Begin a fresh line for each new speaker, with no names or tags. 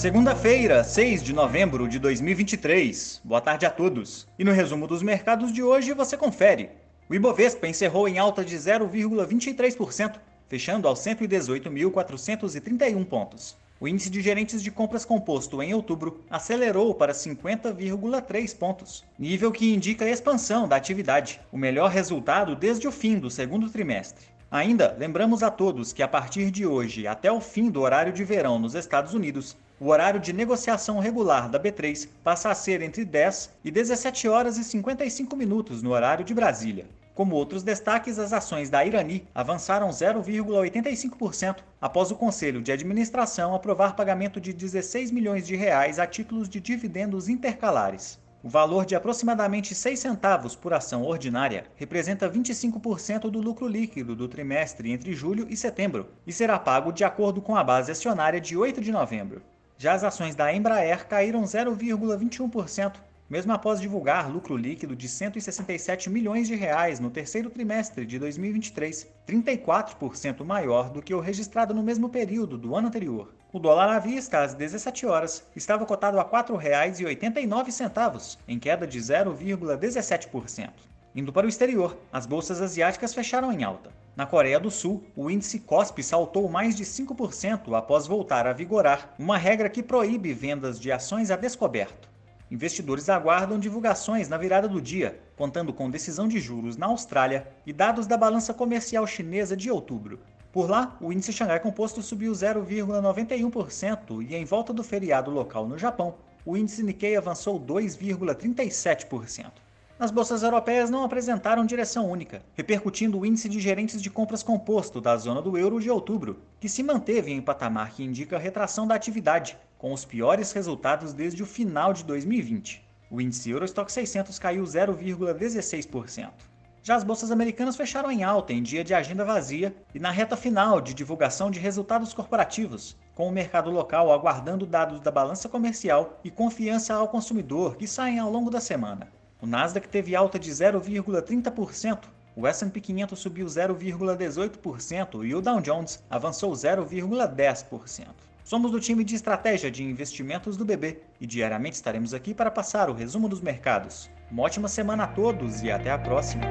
Segunda-feira, 6 de novembro de 2023. Boa tarde a todos. E no resumo dos mercados de hoje você confere. O Ibovespa encerrou em alta de 0,23%, fechando aos 118.431 pontos. O índice de gerentes de compras composto em outubro acelerou para 50,3 pontos, nível que indica a expansão da atividade, o melhor resultado desde o fim do segundo trimestre. Ainda lembramos a todos que a partir de hoje até o fim do horário de verão nos Estados Unidos, o horário de negociação regular da B3 passa a ser entre 10 e 17 horas e 55 minutos no horário de Brasília. Como outros destaques, as ações da Irani avançaram 0,85% após o Conselho de Administração aprovar pagamento de 16 milhões de reais a títulos de dividendos intercalares. O valor de aproximadamente 6 centavos por ação ordinária representa 25% do lucro líquido do trimestre entre julho e setembro e será pago de acordo com a base acionária de 8 de novembro. Já as ações da Embraer caíram 0,21%, mesmo após divulgar lucro líquido de 167 milhões de reais no terceiro trimestre de 2023, 34% maior do que o registrado no mesmo período do ano anterior. O dólar à vista, às 17 horas, estava cotado a R$ 4,89, em queda de 0,17%. Indo para o exterior, as bolsas asiáticas fecharam em alta. Na Coreia do Sul, o índice KOSPI saltou mais de 5% após voltar a vigorar uma regra que proíbe vendas de ações a descoberto. Investidores aguardam divulgações na virada do dia, contando com decisão de juros na Austrália e dados da balança comercial chinesa de outubro, por lá, o índice Xangai Composto subiu 0,91% e em volta do feriado local no Japão, o índice Nikkei avançou 2,37%. As bolsas europeias não apresentaram direção única, repercutindo o índice de gerentes de compras composto da zona do euro de outubro, que se manteve em patamar que indica retração da atividade, com os piores resultados desde o final de 2020. O índice Eurostock 600 caiu 0,16%. Já as bolsas americanas fecharam em alta em dia de agenda vazia e na reta final de divulgação de resultados corporativos, com o mercado local aguardando dados da balança comercial e confiança ao consumidor que saem ao longo da semana. O Nasdaq teve alta de 0,30%, o S&P 500 subiu 0,18% e o Dow Jones avançou 0,10%. Somos do time de estratégia de investimentos do BB e diariamente estaremos aqui para passar o resumo dos mercados. Uma ótima semana a todos e até a próxima!